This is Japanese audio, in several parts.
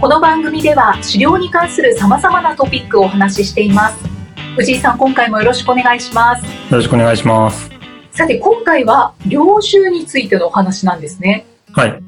この番組では狩猟に関する様々なトピックをお話ししています。藤井さん、今回もよろしくお願いします。よろしくお願いします。さて、今回は猟銃についてのお話なんですね。はい。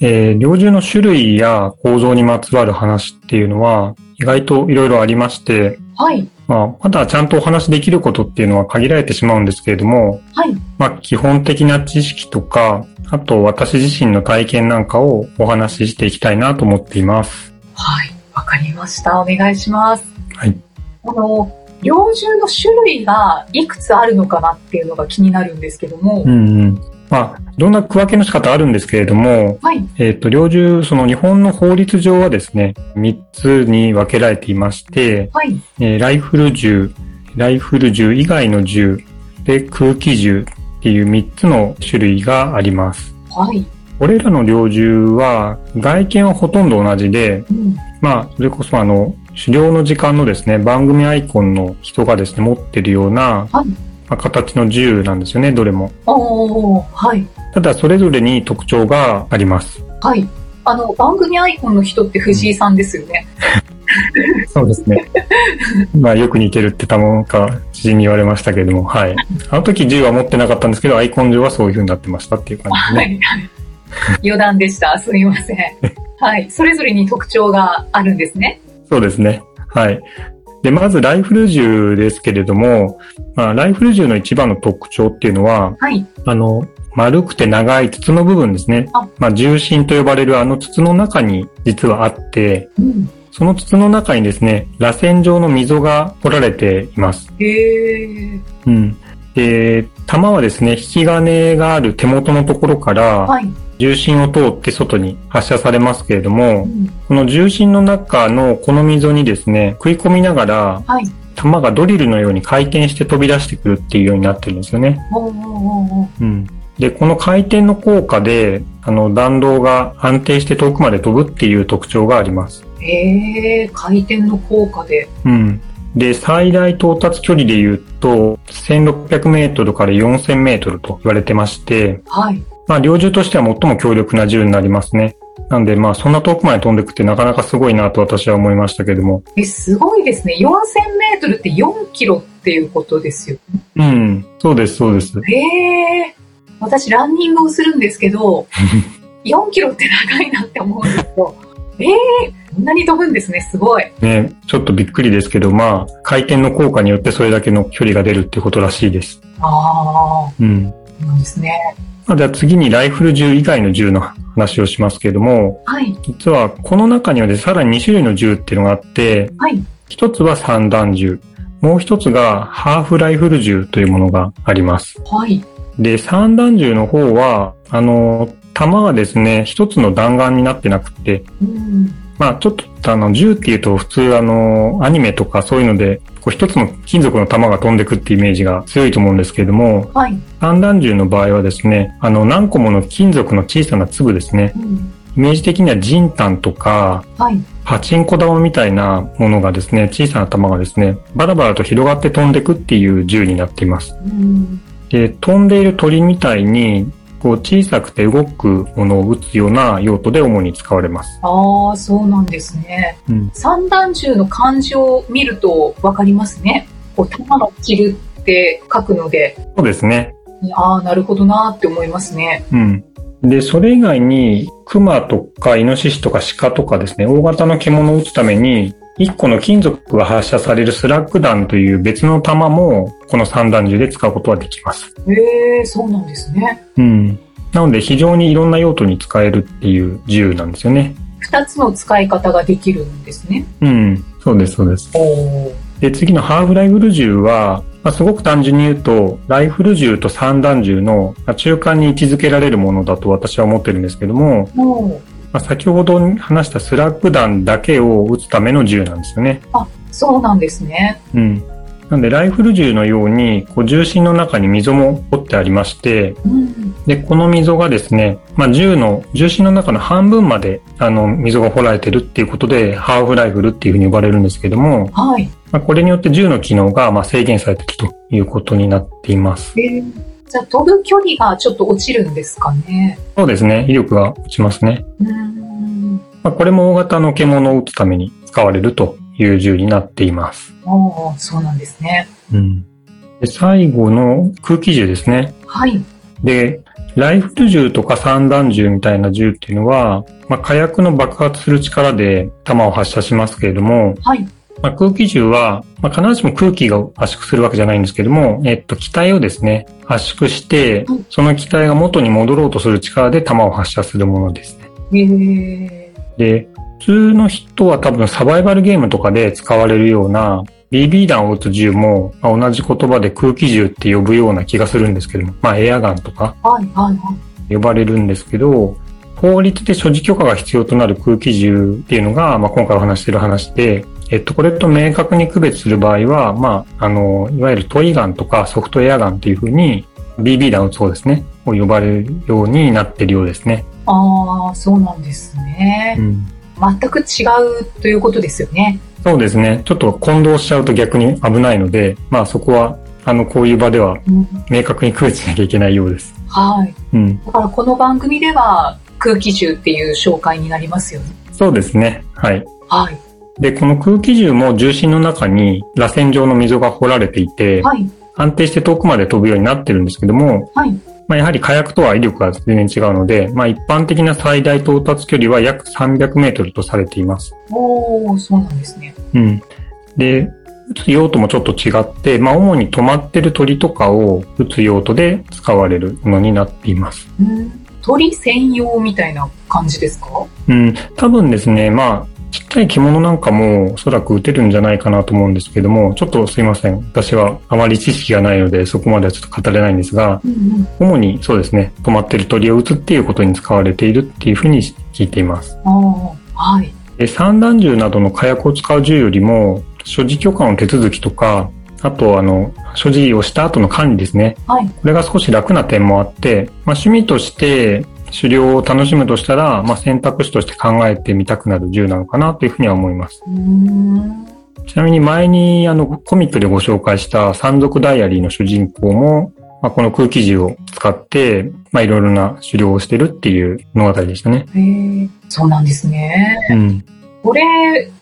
えー、猟銃の種類や構造にまつわる話っていうのは、意外といろいろありまして、はい、まあ、まだちゃんとお話できることっていうのは限られてしまうんですけれども、はい、まあ、基本的な知識とか、あと私自身の体験なんかをお話ししていきたいなと思っています。はい、わかりました。お願いします。はい。あの、猟銃の種類がいくつあるのかなっていうのが気になるんですけども、うんうん。まあ、いろんな区分けの仕方あるんですけれども、はい、えっ、と、猟銃、その日本の法律上はですね、3つに分けられていまして、はい、えーライフル銃、ライフル銃以外の銃、で、空気銃っていう3つの種類があります。はい、これらの猟銃は、外見はほとんど同じで、うん、まあ、それこそあの、狩猟の時間のですね、番組アイコンの人がですね、持ってるような、はいまあ形の銃なんですよね、どれも。はい、ただ、それぞれに特徴があります。はい。あの、番組アイコンの人って藤井さんですよね。そうですね。まあ、よく似てるってたもんか、知人に言われましたけれども、はい。あの時銃は持ってなかったんですけど、アイコン上はそういう風になってましたっていう感じですね。はい。余談でした。すみません。はい。それぞれに特徴があるんですね。そうですね。はい。で、まずライフル銃ですけれども、まあ、ライフル銃の一番の特徴っていうのは、はい。あの、丸くて長い筒の部分ですねあ。まあ、重心と呼ばれるあの筒の中に実はあって、うん。その筒の中にですね、螺旋状の溝が掘られています。へえ。うん。で、弾はですね、引き金がある手元のところから、はい。重心を通って外に発射されますけれどうも、ん。この重心の中のこの溝にですね、食い込みながら、はい。弾がドリルのように回転して飛び出してくるっていうようになってるんですよね。うん。で、この回転の効果で、あの、弾道が安定して遠くまで飛ぶっていう特徴があります。へえ。回転の効果で。うん。で、最大到達距離で言うと、1600メートルから4000メートルと言われてまして、はい。まあ、猟銃としては最も強力な銃になりますね。なんで、まあ、そんな遠くまで飛んでくってなかなかすごいなと私は思いましたけども。え、すごいですね。4000メートルって4キロっていうことですよ。うん。そうです、そうです。へえ。私、ランニングをするんですけど、4キロって長いなって思うんですよ。ええこんなに飛ぶんですね。すごい。ね、ちょっとびっくりですけど、まあ、回転の効果によってそれだけの距離が出るっていうことらしいです。ああ、うん。そうなんですね。まあ、では次にライフル銃以外の銃の話をしますけれども、はい。実はこの中にはでさらに2種類の銃っていうのがあって、はい。一つは散弾銃、もう一つがハーフライフル銃というものがあります。はい。で、散弾銃の方は、あの、弾がですね、一つの弾丸になってなくて、うん。まあちょっとあの、銃っていうと普通あの、アニメとかそういうので、こう一つの金属の弾が飛んでくってイメージが強いと思うんですけれども、はい。散弾銃の場合はですね、あの、何個もの金属の小さな粒ですね、うん。イメージ的にはジンタンとか、はい。パチンコ玉みたいなものがですね、小さな玉がですね、バラバラと広がって飛んでくっていう銃になっています。うん。で、飛んでいる鳥みたいに、こう小さくて動くものを撃つような用途で主に使われます。ああ、そうなんですね。うん。散弾銃の漢字を見るとわかりますね。こう、弾の散るって書くので、そうですね。ああ、なるほどなーって思いますね。うん。で、それ以外に、熊とかイノシシとか鹿とかですね、大型の獣を撃つために、1個の金属が発射されるスラッグ弾という別の弾も、この散弾銃で使うことはできます。へえ、そうなんですね。うん。なので非常にいろんな用途に使えるっていう銃なんですよね。二つの使い方ができるんですね。うん。そうです、そうです。で、次のハーフライフル銃は、まあ、すごく単純に言うと、ライフル銃と散弾銃のまあ中間に位置づけられるものだと私は思ってるんですけども、もまあ、先ほど話したスラッグ弾だけを撃つための銃なんですよね。そうなんですね。うん。なんで、ライフル銃のように、こう、重心の中に溝も掘ってありまして、うん。で、この溝がですね、まあ、銃の、重心の中の半分まで、あの、溝が掘られてるっていうことで、ハーフライフルっていうふうに呼ばれるんですけども、はい。まあ、これによって銃の機能が、まあ、制限されているということになっています。えーじゃあ飛ぶ距離がちょっと落ちるんですかね。そうですね。威力が落ちますね。うん。まあ、これも大型の獣を撃つために使われるという銃になっています。ああ、そうなんですね。うん。で最後の空気銃ですね。はい。で、ライフル銃とか散弾銃みたいな銃っていうのは、まあ、火薬の爆発する力で弾を発射しますけれども、はい。まあ、空気銃は、まあ、必ずしも空気が圧縮するわけじゃないんですけども、えっと、気体をですね、圧縮してうん、その気体が元に戻ろうとする力で弾を発射するものですね。えー、で、普通の人は多分サバイバルゲームとかで使われるような BB 弾を撃つ銃も、まあ、同じ言葉で空気銃って呼ぶような気がするんですけども、まあエアガンとか。呼ばれるんですけど、法律で所持許可が必要となる空気銃っていうのが、まあ、今回お話している話で、えっと、これと明確に区別する場合は、まあ、あの、いわゆるトイガンとかソフトエアガンっていうふうに BB 弾を撃つ方ですね、を呼ばれるようになっているようですね。ああ、そうなんですねう。ん全く違うということですよね。そうですね。ちょっと混同しちゃうと逆に危ないので、まあそこは、あの、こういう場ではうん、明確に区別しなきゃいけないようです。はい。うん。だからこの番組では空気銃っていう紹介になりますよね。そうですね。はい。はい。で、この空気銃も重心の中に螺旋状の溝が掘られていて、はい。安定して遠くまで飛ぶようになってるんですけども、はい。まあやはり火薬とは威力が全然違うので、まあ一般的な最大到達距離は約300メートルとされています。おー、そうなんですね。うん。で、撃つ用途もちょっと違って、まあ主に止まってる鳥とかを撃つ用途で使われるものになっています。うん。鳥専用みたいな感じですか？うん、多分ですね、まあ、ちっちゃい獣なんかもおそらく撃てるんじゃないかなと思うんですけども、ちょっとすいません。私はあまり知識がないので、そこまではちょっと語れないんですが、うんうん。主にそうですね、止まってる鳥を撃つっていうことに使われているっていうふうに聞いています。はい。で散弾銃などの火薬を使う銃よりも、所持許可の手続きとか、あと、あの、所持をした後の管理ですね。はい。これが少し楽な点もあって、まあ、趣味として狩猟を楽しむとしたら、まあ、選択肢として考えてみたくなる銃なのかなというふうには思います。ちなみに前にあのコミックでご紹介した山賊ダイアリーの主人公も、まあ、この空気銃を使って、まあ、いろいろな狩猟をしてるっていう物語でしたね。へえ、そうなんですね。うん。これ、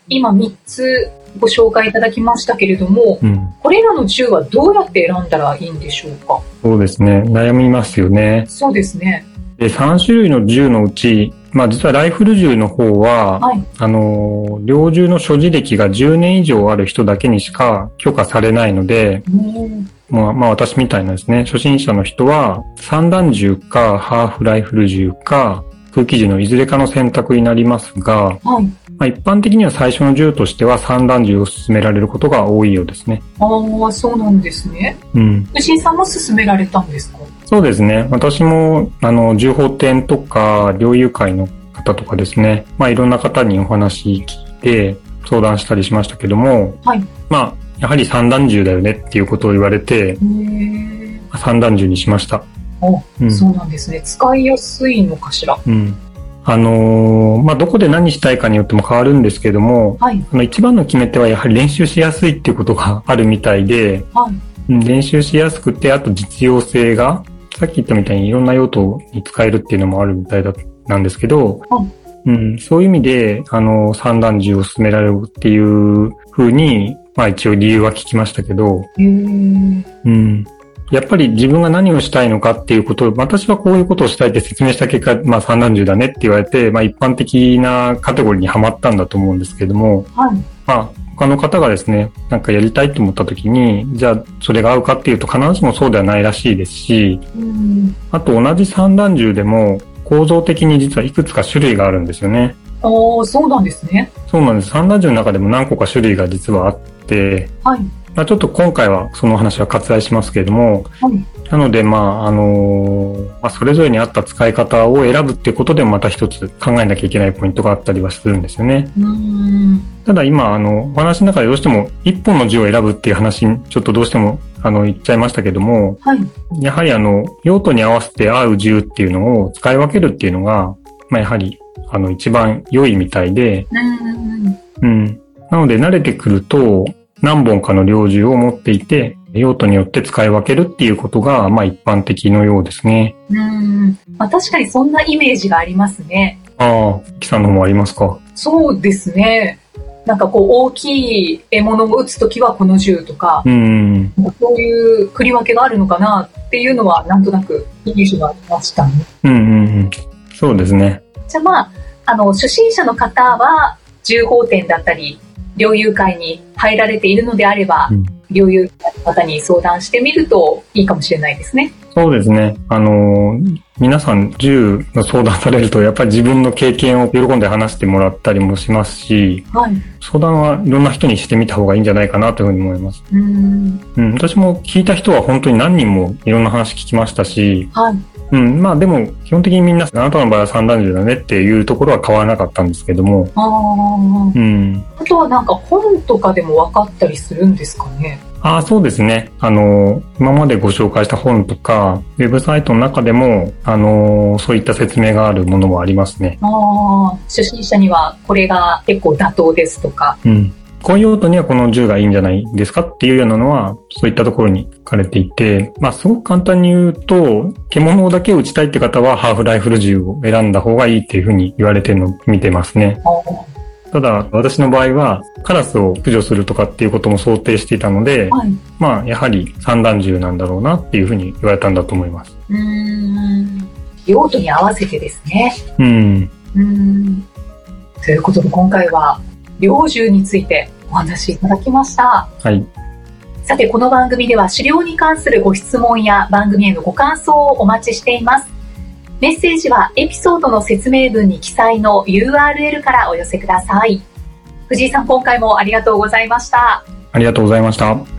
今3つご紹介いただきましたけれども、うん。これらの銃はどうやって選んだらいいんでしょうか？そうですね。悩みますよね。そうですね。で、3種類の銃のうち、まあ実はライフル銃の方は、はい。あの、猟銃の所持歴が10年以上ある人だけにしか許可されないので、うんまあ、まあ私みたいなですね、初心者の人は、散弾銃かハーフライフル銃か空気銃のいずれかの選択になりますが、はい。まあ、一般的には最初の銃としては散弾銃を勧められることが多いようですね。ああ、そうなんですね。うん。藤井さんも勧められたんですか？そうですね。私も、あの、銃砲店とか、猟友会の方とかですね、まあいろんな方にお話聞いて相談したりしましたけども、はい。まあ、やはり散弾銃だよねっていうことを言われて、へえ。散弾銃にしました。お、うんそうなんですね。使いやすいのかしら？うん。あのーまあ、どこで何したいかによっても変わるんですけども、はい。あの一番の決め手はやはり練習しやすいっていうことがあるみたいで、はい。うん練習しやすくて、あと実用性が、さっき言ったみたいにいろんな用途に使えるっていうのもあるみたいだ、なんですけど、うん、そういう意味で、あの、散弾銃を進められるっていう風に、まあ一応理由は聞きましたけど。うん。やっぱり自分が何をしたいのかっていうことを、私はこういうことをしたいって説明した結果、まあ散弾銃だねって言われて、まあ一般的なカテゴリーにはまったんだと思うんですけども、はい。まあ他の方がですね、なんかやりたいと思った時に、じゃあそれが合うかっていうと必ずしもそうではないらしいですし、うん。あと同じ散弾銃でも構造的に実はいくつか種類があるんですよね。ああ、そうなんですね。そうなんです。散弾銃の中でも何個か種類が実はあって、はい。まあ、ちょっと今回はその話は割愛しますけれども、はい。なので、まあ、あのまあ、それぞれに合った使い方を選ぶっていうことでもまた一つ考えなきゃいけないポイントがあったりはするんですよね。うんただ今、あの、お話の中でどうしても一本の字を選ぶっていう話にちょっとどうしてもあの言っちゃいましたけども、はい。やはりあの、用途に合わせて合う字っていうのを使い分けるっていうのが、まあ、やはり、あの、一番良いみたいで、うんうん。なので慣れてくると、何本かの猟銃を持っていて、用途によって使い分けるっていうことが、まあ一般的のようですね。うんまあ、確かにそんなイメージがありますね。ああ、キさんの方もありますか？そうですね。なんかこう大きい獲物を撃つときはこの銃とか、うん。そういう振り分けがあるのかなっていうのはなんとなくイメージがありましたね。うんうんうん。そうですね。じゃあまあ、あの、初心者の方は銃砲店だったり、猟友会に入られているのであれば、うん猟友会の方に相談してみるといいかもしれないですね。そうですね。あの、皆さん銃の相談されると、やっぱり自分の経験を喜んで話してもらったりもしますし、はい。相談はいろんな人にしてみた方がいいんじゃないかなというふうに思います。うん。うん、私も聞いた人は本当に何人もいろんな話聞きましたし、はい。うん、まあでも基本的にみんな、あなたの場合は三段銃だねっていうところは変わらなかったんですけども、ああ。うん。あとはなんか本とかでも分かったりするんですかね？ああ、そうですね。あの、今までご紹介した本とか、ウェブサイトの中でも、あの、そういった説明があるものもありますね。ああ。初心者にはこれが結構妥当ですとか。うん。こういう用途にはこの銃がいいんじゃないですかっていうようなのは、そういったところに書かれていて、まあすごく簡単に言うと、獣だけを撃ちたいって方はハーフライフル銃を選んだ方がいいっていうふうに言われてるのを見てますね。ただ、私の場合は、カラスを駆除するとかっていうことも想定していたので、はい。まあ、やはり散弾銃なんだろうなっていうふうに言われたんだと思います。うーん。用途に合わせてですね。うん。うーん。ということで今回は猟銃についてお話しいただきました。はい。さて、この番組では狩猟に関するご質問や番組へのご感想をお待ちしています。メッセージはエピソードの説明文に記載の URL からお寄せください。藤井さん、今回もありがとうございました。ありがとうございました。